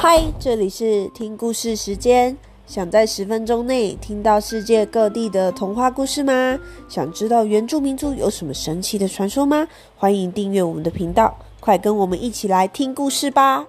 嗨这里是听故事时间想在十分钟内听到世界各地的童话故事吗？想知道原住民族有什么神奇的传说吗？欢迎订阅我们的频道快跟我们一起来听故事吧。